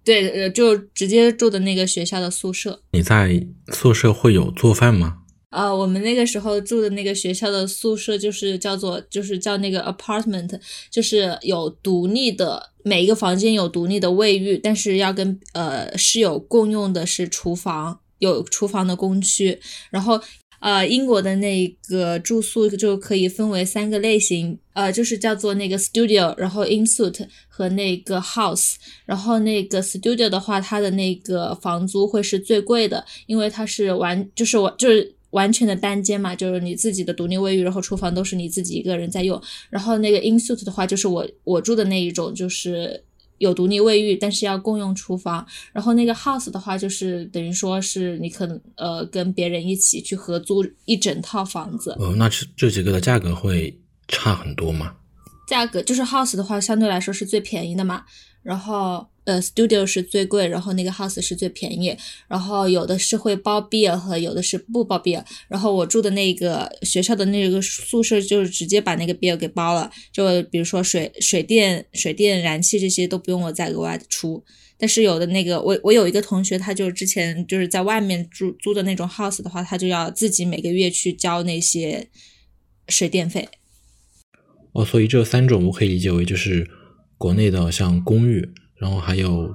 对，呃，就直接住的那个学校的宿舍。你在宿舍会有做饭吗？呃，我们那个时候住的那个学校的宿舍就是叫做就是叫那个 apartment，就是有独立的每一个房间有独立的卫浴，但是要跟呃室友共用的是厨房，有厨房的公区。然后呃，英国的那个住宿就可以分为三个类型，呃，就是叫做那个 studio，然后 in suit 和那个 house。然后那个 studio 的话，它的那个房租会是最贵的，因为它是完就是我就是完全的单间嘛，就是你自己的独立卫浴，然后厨房都是你自己一个人在用。然后那个 in suite 的话，就是我我住的那一种，就是。有独立卫浴，但是要共用厨房。然后那个 house 的话，就是等于说是你可能呃跟别人一起去合租一整套房子。哦，那这这几个的价格会差很多吗？价格就是 house 的话，相对来说是最便宜的嘛。然后呃，studio 是最贵，然后那个 house 是最便宜。然后有的是会包 bill 和有的是不包 bill。然后我住的那个学校的那个宿舍就是直接把那个 beer 给包了，就比如说水水电、水电、燃气这些都不用我再额外出。但是有的那个我我有一个同学，他就之前就是在外面租租的那种 house 的话，他就要自己每个月去交那些水电费。哦，所以这三种我可以理解为就是国内的像公寓，然后还有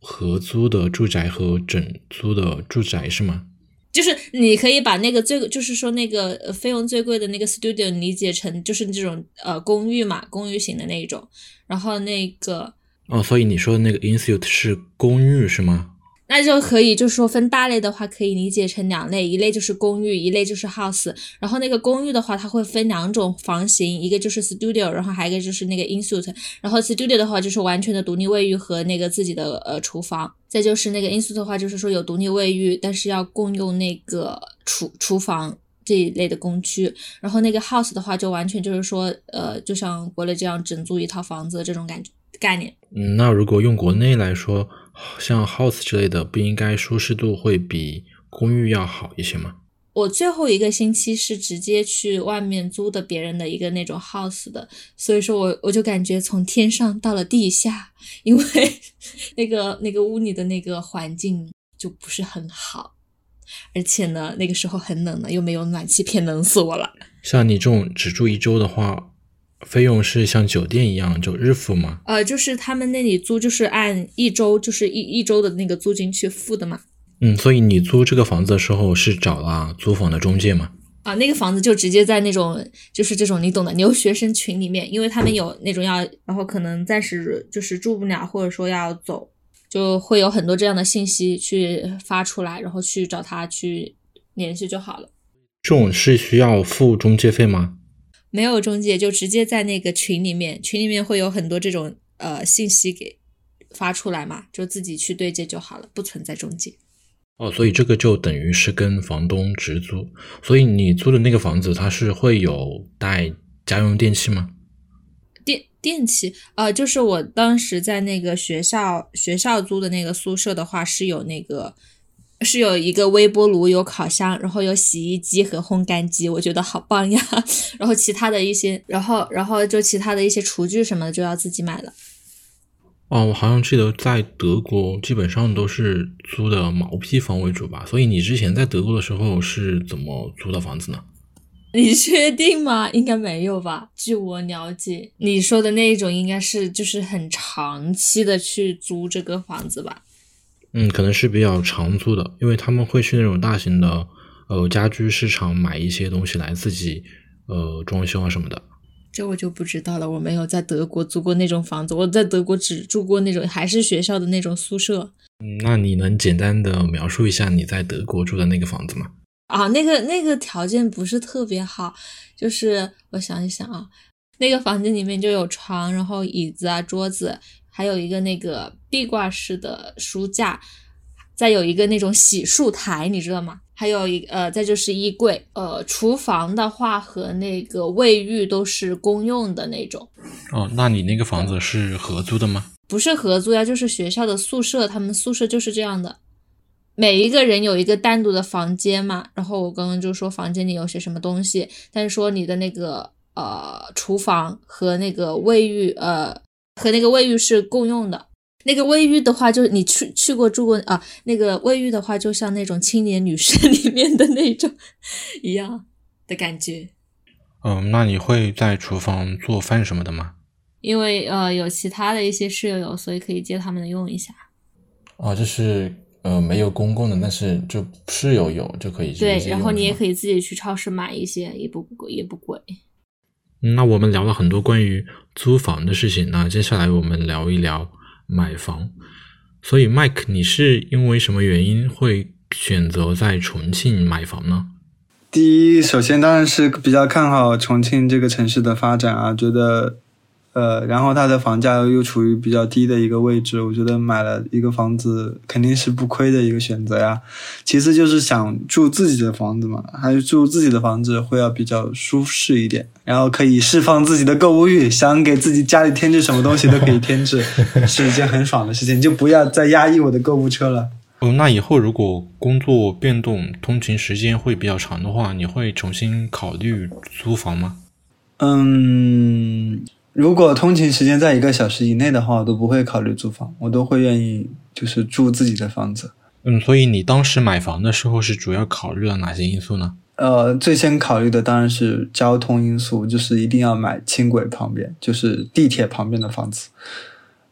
合租的住宅和整租的住宅是吗？就是你可以把那个最，就是说那个呃费用最贵的那个 studio 理解成就是这种呃公寓嘛，公寓型的那一种。然后那个哦，所以你说的那个 institute 是公寓是吗？那就可以，就是说分大类的话，可以理解成两类，一类就是公寓，一类就是 house。然后那个公寓的话，它会分两种房型，一个就是 studio，然后还有一个就是那个 insuit。然后 studio 的话就是完全的独立卫浴和那个自己的呃厨房，再就是那个 insuit 的话，就是说有独立卫浴，但是要共用那个厨厨房这一类的公区。然后那个 house 的话，就完全就是说呃，就像国内这样整租一套房子这种感觉概念。嗯，那如果用国内来说，像 house 之类的，不应该舒适度会比公寓要好一些吗？我最后一个星期是直接去外面租的别人的一个那种 house 的，所以说我我就感觉从天上到了地下，因为 那个那个屋里的那个环境就不是很好，而且呢那个时候很冷了，又没有暖气片，冷死我了。像你这种只住一周的话，费用是像酒店一样就日付吗？呃，就是他们那里租就是按一周就是一一周的那个租金去付的嘛。嗯，所以你租这个房子的时候是找了租房的中介吗？啊，那个房子就直接在那种就是这种你懂的留学生群里面，因为他们有那种要，然后可能暂时就是住不了，或者说要走，就会有很多这样的信息去发出来，然后去找他去联系就好了。这种是需要付中介费吗？没有中介，就直接在那个群里面，群里面会有很多这种呃信息给发出来嘛，就自己去对接就好了，不存在中介。哦，所以这个就等于是跟房东直租，所以你租的那个房子它是会有带家用电器吗？电电器，呃，就是我当时在那个学校学校租的那个宿舍的话，是有那个是有一个微波炉、有烤箱，然后有洗衣机和烘干机，我觉得好棒呀。然后其他的一些，然后然后就其他的一些厨具什么的就要自己买了。哦，我好像记得在德国基本上都是租的毛坯房为主吧。所以你之前在德国的时候是怎么租的房子呢？你确定吗？应该没有吧？据我了解，你说的那一种应该是就是很长期的去租这个房子吧？嗯，可能是比较长租的，因为他们会去那种大型的呃家居市场买一些东西来自己呃装修啊什么的。这我就不知道了，我没有在德国租过那种房子，我在德国只住过那种还是学校的那种宿舍。嗯，那你能简单的描述一下你在德国住的那个房子吗？啊，那个那个条件不是特别好，就是我想一想啊，那个房间里面就有床，然后椅子啊、桌子，还有一个那个壁挂式的书架，再有一个那种洗漱台，你知道吗？还有一呃，再就是衣柜，呃，厨房的话和那个卫浴都是公用的那种。哦，那你那个房子是合租的吗？不是合租呀，就是学校的宿舍，他们宿舍就是这样的，每一个人有一个单独的房间嘛。然后我刚刚就说房间里有些什么东西，但是说你的那个呃厨房和那个卫浴，呃和那个卫浴是共用的。那个卫浴的话，就是你去去过住过啊，那个卫浴的话，就像那种青年旅社 里面的那种一样的感觉。嗯，那你会在厨房做饭什么的吗？因为呃有其他的一些室友，所以可以借他们的用一下。哦，就是呃没有公共的，但是就室友有就可以对，然后你也可以自己去超市买一些，也不也不贵。那我们聊了很多关于租房的事情，那接下来我们聊一聊买房。所以，Mike，你是因为什么原因会选择在重庆买房呢？第一，首先当然是比较看好重庆这个城市的发展啊，觉得，呃，然后它的房价又处于比较低的一个位置，我觉得买了一个房子肯定是不亏的一个选择呀。其次就是想住自己的房子嘛，还是住自己的房子会要比较舒适一点，然后可以释放自己的购物欲，想给自己家里添置什么东西都可以添置，是一件很爽的事情，就不要再压抑我的购物车了。哦，那以后如果工作变动、通勤时间会比较长的话，你会重新考虑租房吗？嗯，如果通勤时间在一个小时以内的话，我都不会考虑租房，我都会愿意就是住自己的房子。嗯，所以你当时买房的时候是主要考虑了哪些因素呢？呃，最先考虑的当然是交通因素，就是一定要买轻轨旁边，就是地铁旁边的房子，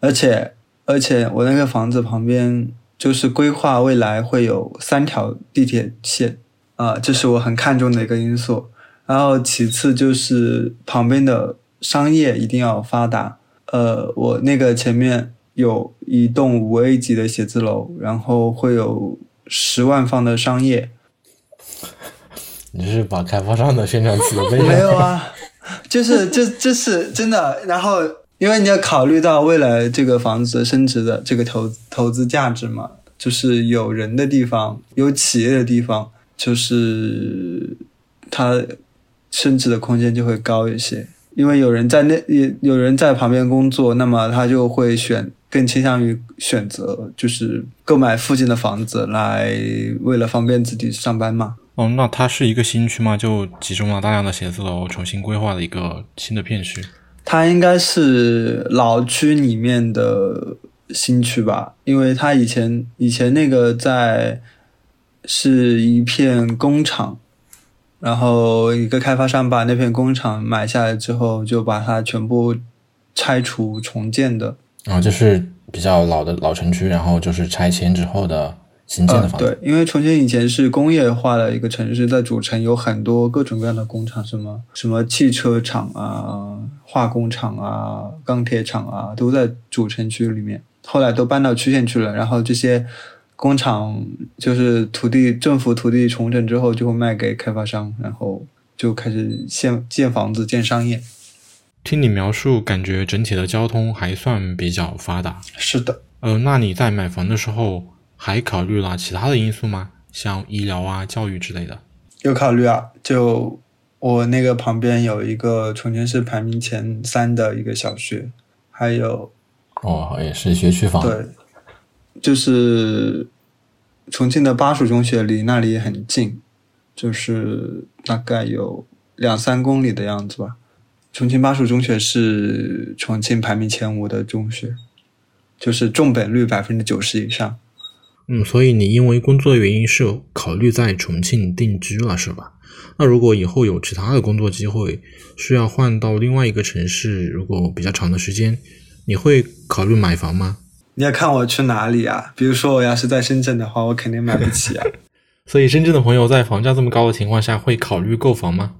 而且而且我那个房子旁边就是规划未来会有三条地铁线，啊、这是我很看重的一个因素。然后其次就是旁边的商业一定要发达，呃，我那个前面有一栋五 A 级的写字楼，然后会有十万方的商业，你是把开发商的宣传词都背没有啊，就是这这是真的。然后，因为你要考虑到未来这个房子升值的这个投投资价值嘛，就是有人的地方，有企业的地方，就是它升值的空间就会高一些。因为有人在那也有人在旁边工作，那么他就会选更倾向于选择就是购买附近的房子来，为了方便自己上班嘛。哦，那它是一个新区吗？就集中了大量的写字楼，重新规划了一个新的片区。它应该是老区里面的新区吧，因为它以前以前那个在是一片工厂，然后一个开发商把那片工厂买下来之后，就把它全部拆除重建的。然后就是比较老的老城区，然后就是拆迁之后的新建的房子。呃对，因为重庆以前是工业化的一个城市，在主城有很多各种各样的工厂，什么什么汽车厂啊、化工厂啊、钢铁厂啊，都在主城区里面。后来都搬到区县去了，然后这些工厂就是土地政府土地重整之后，就会卖给开发商，然后就开始建建房子、建商业。听你描述，感觉整体的交通还算比较发达。是的，呃，那你在买房的时候还考虑了其他的因素吗？像医疗啊、教育之类的。有考虑啊。就我那个旁边有一个重庆市排名前三的一个小学，还有哦，也是学区房。对，就是重庆的巴蜀中学离那里很近，就是大概有两三公里的样子吧。重庆巴蜀中学是重庆排名前五的中学，就是重本率百分之九十以上。嗯，所以你因为工作原因是考虑在重庆定居了，是吧？那如果以后有其他的工作机会，需要换到另外一个城市，如果比较长的时间，你会考虑买房吗？你要看我去哪里啊？比如说我要是在深圳的话，我肯定买不起啊。所以深圳的朋友在房价这么高的情况下，会考虑购房吗？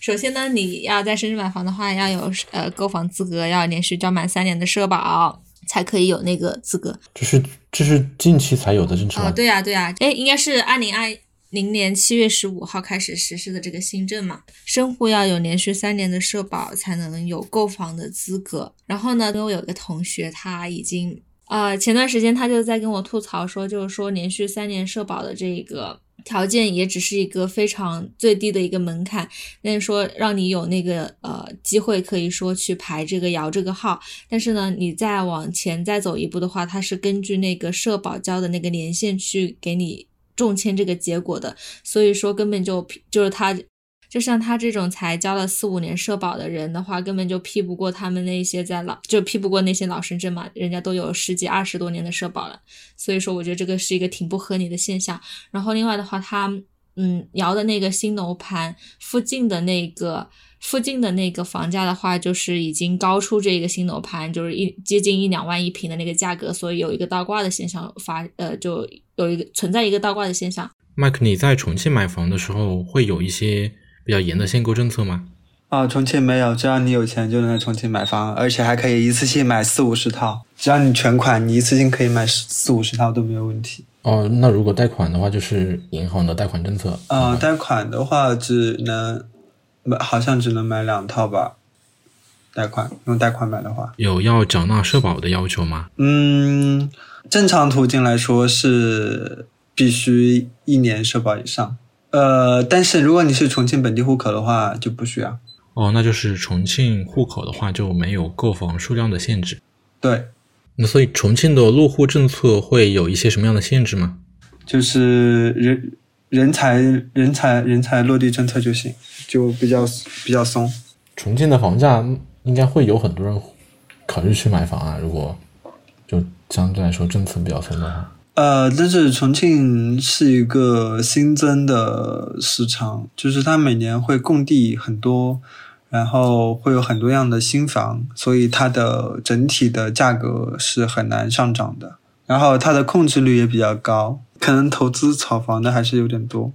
首先呢，你要在深圳买房的话，要有呃购房资格，要连续交满三年的社保，才可以有那个资格。这是这是近期才有的政策吗？哦，对呀、对呀、哎，应该是二零二零年七月十五号开始实施的这个新政嘛，生户要有连续三年的社保才能有购房的资格。然后呢，因为我有一个同学他已经呃前段时间他就在跟我吐槽说，就是说连续三年社保的这个。条件也只是一个非常最低的一个门槛，但是说让你有那个呃机会，可以说去排这个摇这个号，但是呢，你再往前再走一步的话，它是根据那个社保交的那个年限去给你中签这个结果的，所以说根本就就是他，就像他这种才交了四五年社保的人的话，根本就批不过他们那些在老就批不过那些老深圳嘛，人家都有十几二十多年的社保了，所以说我觉得这个是一个挺不合理的现象。然后另外的话，他嗯摇的那个新楼盘附近的那个。附近的那个房价的话，就是已经高出这个新楼盘，就是一接近一两万一平的那个价格，所以有一个倒挂的现象发，呃，就有一个存在一个倒挂的现象。麦克，你在重庆买房的时候会有一些比较严的限购政策吗？啊，重庆没有，只要你有钱就能在重庆买房，而且还可以一次性买四五十套，只要你全款，你一次性可以买四五十套都没有问题。哦，那如果贷款的话，就是银行的贷款政策。啊，贷款的话只能买，好像只能买两套吧。贷款用贷款买的话，有要缴纳社保的要求吗？嗯，正常途径来说是必须一年社保以上。呃，但是如果你是重庆本地户口的话，就不需要。哦，那就是重庆户口的话就没有购房数量的限制。对，那所以重庆的落户政策会有一些什么样的限制吗？就是人人才人才人才落地政策就行，就比较比较松。重庆的房价应该会有很多人考虑去买房啊，如果就相对来说政策比较松的话。呃，但是重庆是一个新增的市场，就是它每年会供地很多，然后会有很多样的新房，所以它的整体的价格是很难上涨的。然后它的控制率也比较高，可能投资炒房的还是有点多。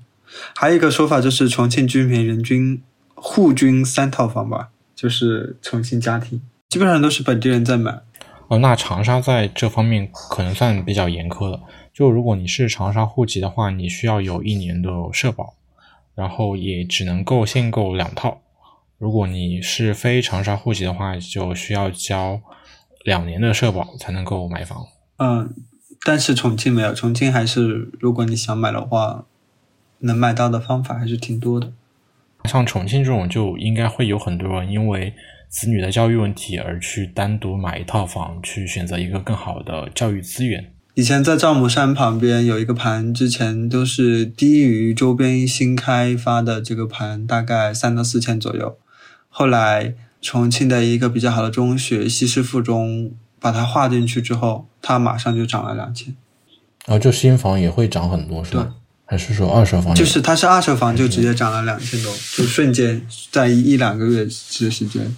还有一个说法就是重庆居民人均户均三套房吧，就是重庆家庭基本上都是本地人在买。哦，那长沙在这方面可能算比较严苛的。就如果你是长沙户籍的话，你需要有一年的社保，然后也只能够限购两套。如果你是非长沙户籍的话，就需要交两年的社保才能够买房。嗯，但是重庆没有，重庆还是如果你想买的话，能买到的方法还是挺多的。像重庆这种，就应该会有很多人因为。子女的教育问题而去单独买一套房，去选择一个更好的教育资源。以前在赵母山旁边有一个盘，之前都是低于周边新开发的这个盘，大概三到四千左右。后来重庆的一个比较好的中学西师附中把它划进去之后，它马上就涨了两千。然后就新房也会涨很多，是吧？还是说二手房？就是它是二手房就直接涨了两千多，就瞬间在一两个月的时间。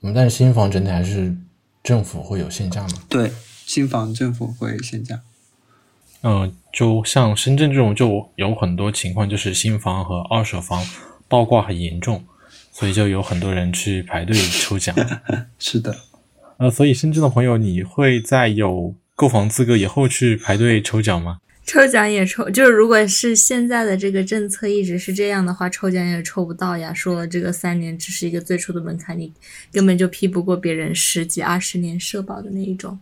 嗯，但是新房整体还是政府会有限价嘛？对，新房政府会限价。嗯，就像深圳这种，就有很多情况，就是新房和二手房倒挂很严重，所以就有很多人去排队抽奖。是的。呃，所以深圳的朋友，你会在有购房资格以后去排队抽奖吗？抽奖也抽，就是如果是现在的这个政策一直是这样的话，抽奖也抽不到呀。说了这个三年只是一个最初的门槛，你根本就批不过别人十几二十年社保的那一种。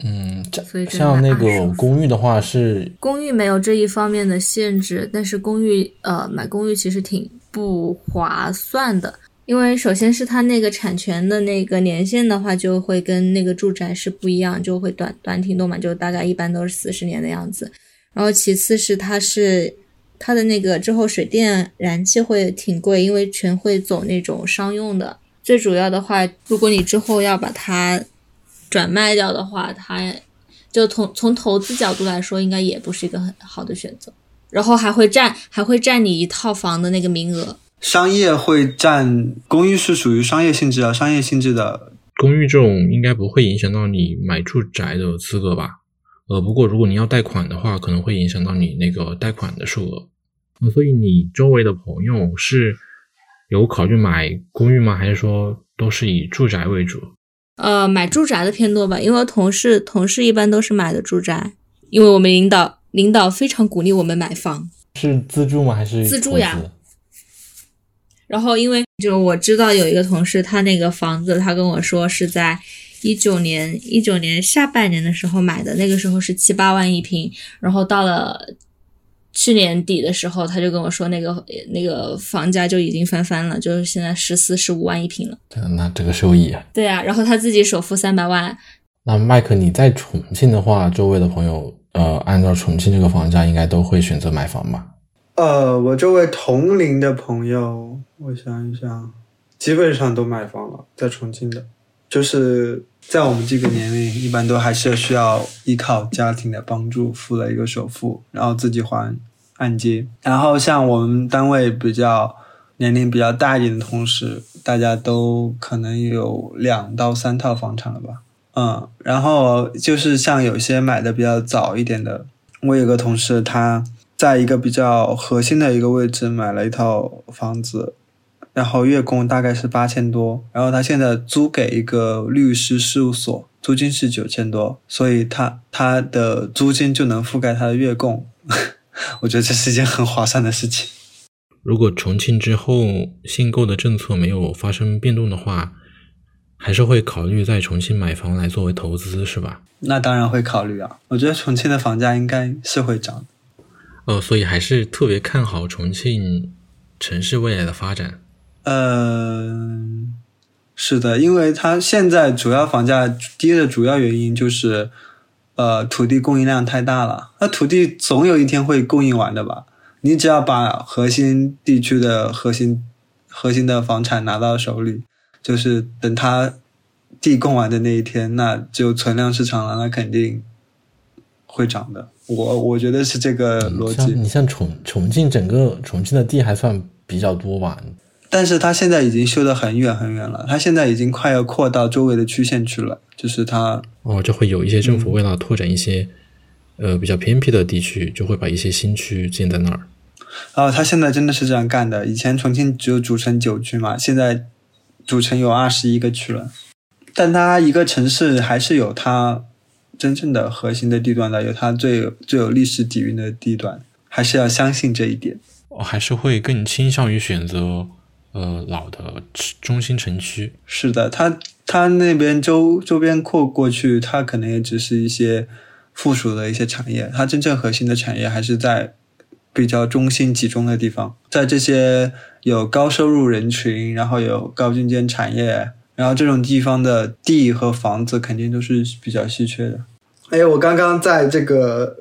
嗯，像那个公寓的话是公寓没有这一方面的限制，但是公寓呃买公寓其实挺不划算的，因为首先是它那个产权的那个年限的话，就会跟那个住宅是不一样，就会短短挺多嘛，就大概一般都是四十年的样子。然后其次是它是它的那个之后水电燃气会挺贵，因为全会走那种商用的。最主要的话，如果你之后要把它转卖掉的话，它就从从投资角度来说，应该也不是一个很好的选择。然后还会占还会占你一套房的那个名额。商业会占公寓是属于商业性质啊，商业性质的公寓这种应该不会影响到你买住宅的资格吧？呃，不过如果你要贷款的话，可能会影响到你那个贷款的数额。呃，所以你周围的朋友是有考虑买公寓吗？还是说都是以住宅为主？呃，买住宅的偏多吧，因为同事同事一般都是买的住宅，因为我们领导领导非常鼓励我们买房。是自住吗？还是自住呀？然后因为就我知道有一个同事，他那个房子，他跟我说是在。一九年，一九年下半年的时候买的，那个时候是七八万一平，然后到了去年底的时候，他就跟我说，那个那个房价就已经翻番了，就是现在十四十五万一平了。那这个收益啊？对啊，然后他自己首付三百万。那麦克，你在重庆的话，周围的朋友，呃，按照重庆这个房价，应该都会选择买房吧？呃，我周围同龄的朋友，我想一想，基本上都买房了，在重庆的。就是在我们这个年龄，一般都还是需要依靠家庭的帮助，付了一个首付，然后自己还按揭。然后像我们单位比较年龄比较大一点的同事，大家都可能有两到三套房产了吧？嗯，然后就是像有些买的比较早一点的，我有个同事，他在一个比较核心的一个位置买了一套房子，然后月供大概是八千多，然后他现在租给一个律师事务所，租金是九千多，所以他他的租金就能覆盖他的月供，我觉得这是一件很划算的事情。如果重庆之后限购的政策没有发生变动的话，还是会考虑在重庆买房来作为投资，是吧？那当然会考虑啊，我觉得重庆的房价应该是会涨。呃，所以还是特别看好重庆城市未来的发展。嗯，是的，因为它现在主要房价低的主要原因就是，呃，土地供应量太大了。那土地总有一天会供应完的吧？你只要把核心地区的核心核心的房产拿到手里，就是等它地供完的那一天，那就存量市场了，那肯定会涨的。我我觉得是这个逻辑。你像重重庆整个重庆的地还算比较多吧，但是它现在已经修得很远很远了，它现在已经快要扩到周围的区县去了，就是它哦，就会有一些政府为了拓展一些呃比较偏僻的地区，就会把一些新区建在那儿。哦，他现在真的是这样干的。以前重庆只有主城九区嘛，现在主城有二十一个区了。但它一个城市还是有它真正的核心的地段的，有它最有最有历史底蕴的地段，还是要相信这一点。我还是会更倾向于选择呃老的中心城区。是的，它它那边周周边扩过去，它可能也只是一些附属的一些产业，它真正核心的产业还是在。比较中心集中的地方，在这些有高收入人群，然后有高精尖产业，然后这种地方的地和房子肯定都是比较稀缺的。哎，我刚刚在这个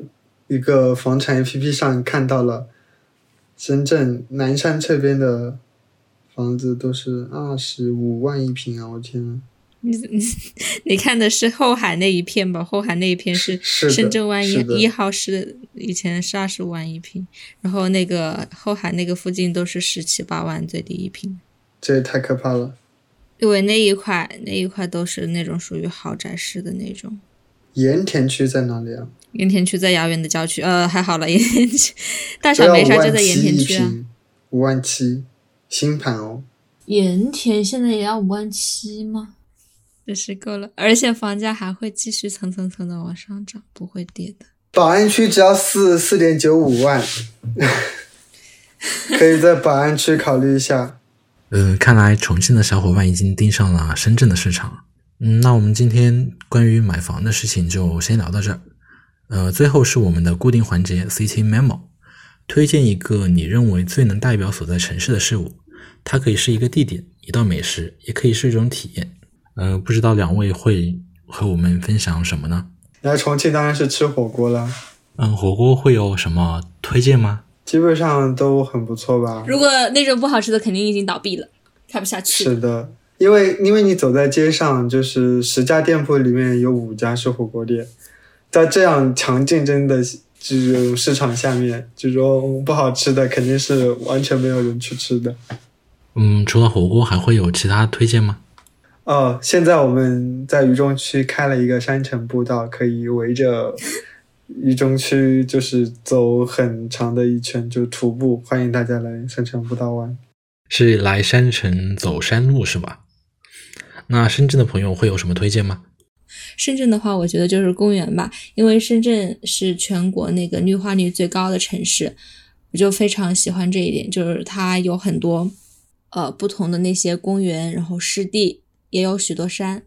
一个房产 APP 上看到了深圳南山这边的房子都是二十五万一平啊！我天呐！你你 你看的是后海那一片吧？后海那一片是 深圳湾一一号是以前是二十五万一平，然后那个后海那个附近都是十七八万最低一平，这也太可怕了。因为那一块那一块都是那种属于豪宅式的那种。盐田区在哪里啊？盐田区在遥远的郊区，呃，还好了，盐田区大小没啥，就在盐田区啊。五万七，新盘哦。盐田现在也要五万七吗？真是够了，而且房价还会继续蹭蹭蹭的往上涨，不会跌的。宝安区只要四四点九五万，可以在宝安区考虑一下。呃，看来重庆的小伙伴已经盯上了深圳的市场。嗯，那我们今天关于买房的事情就先聊到这儿。呃，最后是我们的固定环节 City Memo，推荐一个你认为最能代表所在城市的事物，它可以是一个地点、一道美食，也可以是一种体验。呃，不知道两位会和我们分享什么呢？来重庆当然是吃火锅了。嗯，火锅会有什么推荐吗？基本上都很不错吧。如果那种不好吃的，肯定已经倒闭了，开不下去。是的，因为因为你走在街上，就是十家店铺里面有五家是火锅店，在这样强竞争的这种市场下面，这种不好吃的肯定是完全没有人去吃的。嗯，除了火锅，还会有其他推荐吗？哦，现在我们在渝中区开了一个山城步道，可以围着渝中区就是走很长的一圈，就徒步。欢迎大家来山城步道玩，是来山城走山路是吧？那深圳的朋友会有什么推荐吗？深圳的话，我觉得就是公园吧，因为深圳是全国那个绿化率最高的城市，我就非常喜欢这一点，就是它有很多呃不同的那些公园，然后湿地。也有许多山，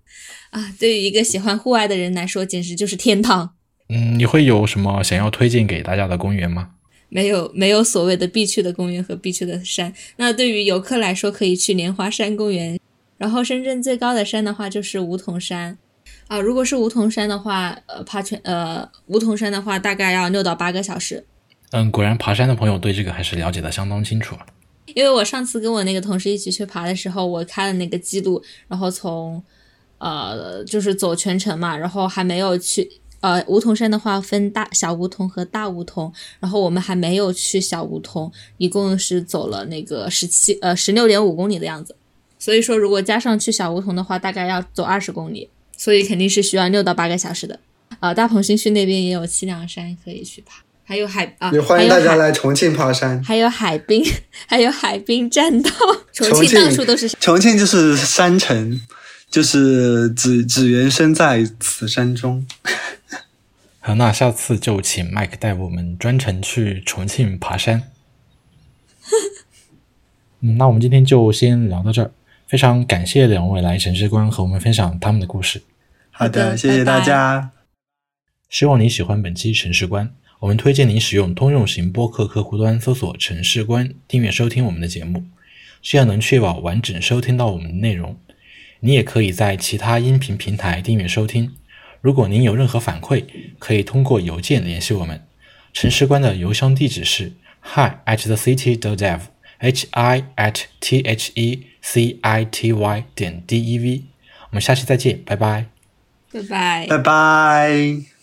啊，对于一个喜欢户外的人来说，简直就是天堂。嗯，你会有什么想要推荐给大家的公园吗？没有，没有所谓的必去的公园和必去的山。那对于游客来说，可以去莲花山公园。然后，深圳最高的山的话，就是梧桐山。啊，如果是梧桐山的话，呃，爬全呃梧桐山的话，大概要六到八个小时。嗯，果然爬山的朋友对这个还是了解的相当清楚啊。因为我上次跟我那个同事一起去爬的时候，我开了那个记录，然后从，呃，就是走全程嘛，然后还没有去，呃，梧桐山的话分大小梧桐和大梧桐，然后我们还没有去小梧桐，一共是走了那个十七呃十六点五公里的样子，所以说如果加上去小梧桐的话，大概要走二十公里，所以肯定是需要六到八个小时的。啊，大鹏新区那边也有七两山可以去爬。还有海啊，也欢迎大家来重庆爬山。还有海滨，还有海滨栈道，重重庆到处都是山。重庆就是山城，就是只只缘身在此山中。好，那下次就请麦克带我们专程去重庆爬山。嗯，那我们今天就先聊到这儿，非常感谢两位来城市观和我们分享他们的故事。好的，好的谢谢大家。希望你喜欢本期城市观。我们推荐您使用通用型播客客户端搜索“城市观”，订阅收听我们的节目，这样能确保完整收听到我们的内容。你也可以在其他音频平台订阅收听。如果您有任何反馈，可以通过邮件联系我们。城市观的邮箱地址是 hi at the city dot dev，h i at t h e c i t y 点 d e v。我们下期再见，拜拜。拜拜。拜拜。